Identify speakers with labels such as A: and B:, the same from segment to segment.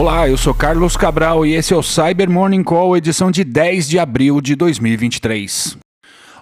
A: Olá, eu sou Carlos Cabral e esse é o Cyber Morning Call, edição de 10 de abril de 2023.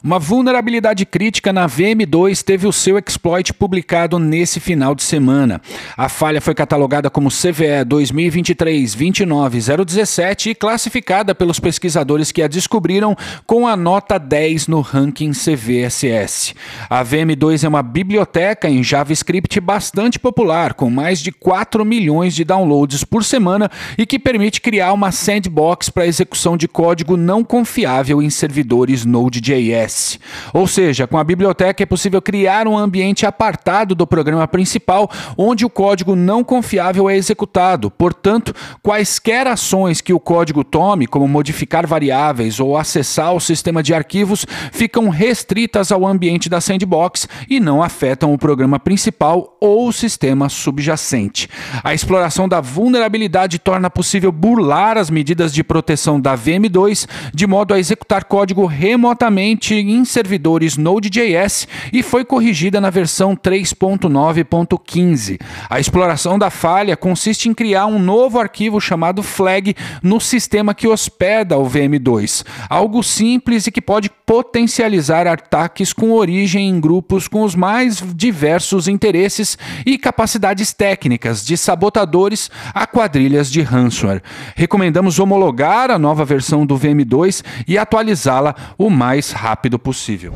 A: Uma vulnerabilidade crítica na VM2 teve o seu exploit publicado nesse final de semana. A falha foi catalogada como CVE 2023-29017 e classificada pelos pesquisadores que a descobriram com a nota 10 no ranking CVSS. A VM2 é uma biblioteca em JavaScript bastante popular, com mais de 4 milhões de downloads por semana e que permite criar uma sandbox para execução de código não confiável em servidores Node.js. Ou seja, com a biblioteca é possível criar um ambiente apartado do programa principal, onde o código não confiável é executado. Portanto, quaisquer ações que o código tome, como modificar variáveis ou acessar o sistema de arquivos, ficam restritas ao ambiente da sandbox e não afetam o programa principal ou o sistema subjacente. A exploração da vulnerabilidade torna possível burlar as medidas de proteção da VM2 de modo a executar código remotamente em servidores Node.js e foi corrigida na versão 3.9.15. A exploração da falha consiste em criar um novo arquivo chamado flag no sistema que hospeda o VM2, algo simples e que pode potencializar ataques com origem em grupos com os mais diversos interesses e capacidades técnicas, de sabotadores a quadrilhas de ransomware. Recomendamos homologar a nova versão do VM2 e atualizá-la o mais rápido rápido possível.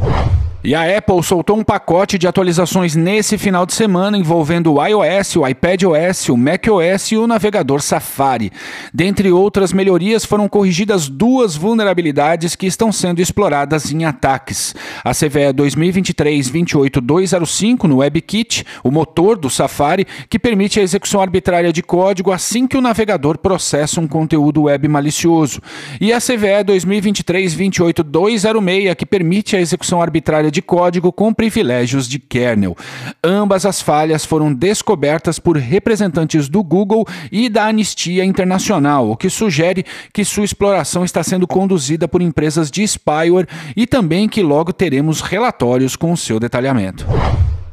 A: E a Apple soltou um pacote de atualizações nesse final de semana envolvendo o iOS, o iPadOS, o macOS e o navegador Safari. Dentre outras melhorias, foram corrigidas duas vulnerabilidades que estão sendo exploradas em ataques. A CVE 2023-28205 no WebKit, o motor do Safari, que permite a execução arbitrária de código assim que o navegador processa um conteúdo web malicioso. E a CVE 2023-28206, que permite a execução arbitrária de código com privilégios de kernel. Ambas as falhas foram descobertas por representantes do Google e da Anistia Internacional, o que sugere que sua exploração está sendo conduzida por empresas de spyware e também que logo teremos relatórios com seu detalhamento.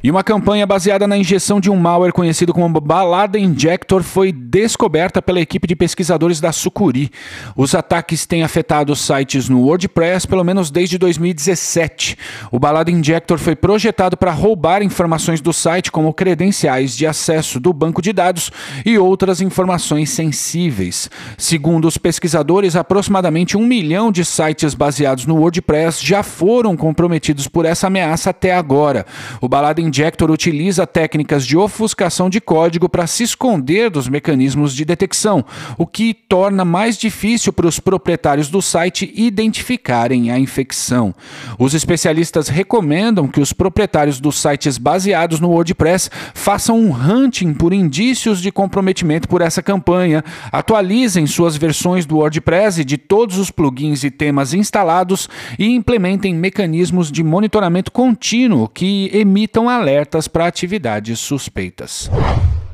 A: E uma campanha baseada na injeção de um malware conhecido como Balada Injector foi descoberta pela equipe de pesquisadores da Sucuri. Os ataques têm afetado sites no WordPress pelo menos desde 2017. O Balada Injector foi projetado para roubar informações do site, como credenciais de acesso do banco de dados e outras informações sensíveis. Segundo os pesquisadores, aproximadamente um milhão de sites baseados no WordPress já foram comprometidos por essa ameaça até agora. O Balada Injector utiliza técnicas de ofuscação de código para se esconder dos mecanismos de detecção, o que torna mais difícil para os proprietários do site identificarem a infecção. Os especialistas recomendam que os proprietários dos sites baseados no WordPress façam um hunting por indícios de comprometimento por essa campanha, atualizem suas versões do WordPress e de todos os plugins e temas instalados e implementem mecanismos de monitoramento contínuo que emitam a alertas para atividades suspeitas.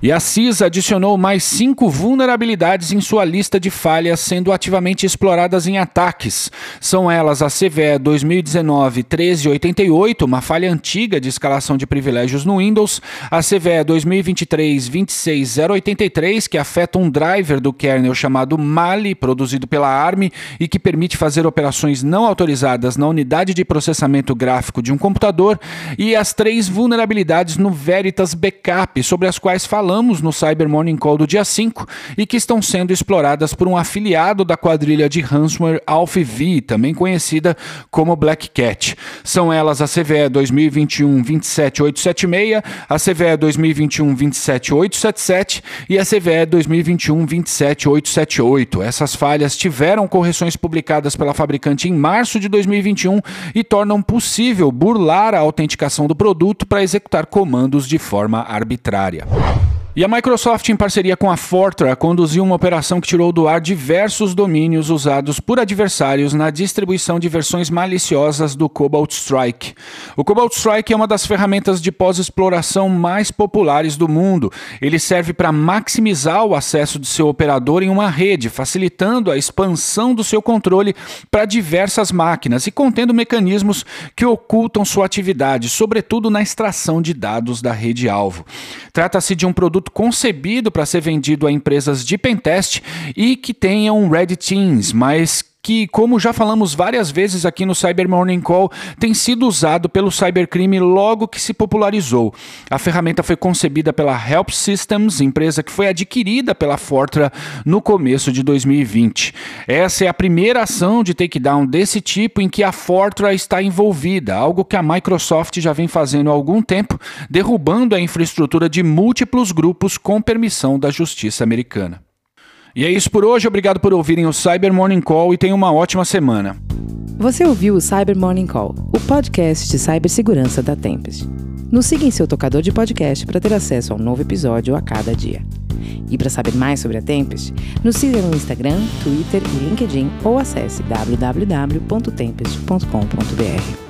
A: E a CISA adicionou mais cinco vulnerabilidades em sua lista de falhas sendo ativamente exploradas em ataques. São elas a CVE 2019-1388, uma falha antiga de escalação de privilégios no Windows, a CVE 2023-26083, que afeta um driver do kernel chamado Mali, produzido pela ARM e que permite fazer operações não autorizadas na unidade de processamento gráfico de um computador, e as três vulnerabilidades no Veritas Backup, sobre as quais falamos falamos no Cyber Morning Call do dia 5 e que estão sendo exploradas por um afiliado da quadrilha de ransomware AlphaV, também conhecida como Black Cat. São elas a CVE 2021-27876, a CVE 2021-27877 e a CVE 2021-27878. Essas falhas tiveram correções publicadas pela fabricante em março de 2021 e tornam possível burlar a autenticação do produto para executar comandos de forma arbitrária. E a Microsoft, em parceria com a Fortra, conduziu uma operação que tirou do ar diversos domínios usados por adversários na distribuição de versões maliciosas do Cobalt Strike. O Cobalt Strike é uma das ferramentas de pós-exploração mais populares do mundo. Ele serve para maximizar o acesso do seu operador em uma rede, facilitando a expansão do seu controle para diversas máquinas e contendo mecanismos que ocultam sua atividade, sobretudo na extração de dados da rede-alvo. Trata-se de um produto produto concebido para ser vendido a empresas de pentest e que tenham Red Teams, mas que, como já falamos várias vezes aqui no Cyber Morning Call, tem sido usado pelo cybercrime logo que se popularizou. A ferramenta foi concebida pela Help Systems, empresa que foi adquirida pela Fortra no começo de 2020. Essa é a primeira ação de takedown desse tipo em que a Fortra está envolvida, algo que a Microsoft já vem fazendo há algum tempo, derrubando a infraestrutura de múltiplos grupos com permissão da justiça americana. E é isso por hoje. Obrigado por ouvirem o Cyber Morning Call e tenham uma ótima semana.
B: Você ouviu o Cyber Morning Call, o podcast de cibersegurança da Tempest. Nos siga em seu tocador de podcast para ter acesso a um novo episódio a cada dia. E para saber mais sobre a Tempest, nos siga no Instagram, Twitter e LinkedIn ou acesse www.tempest.com.br.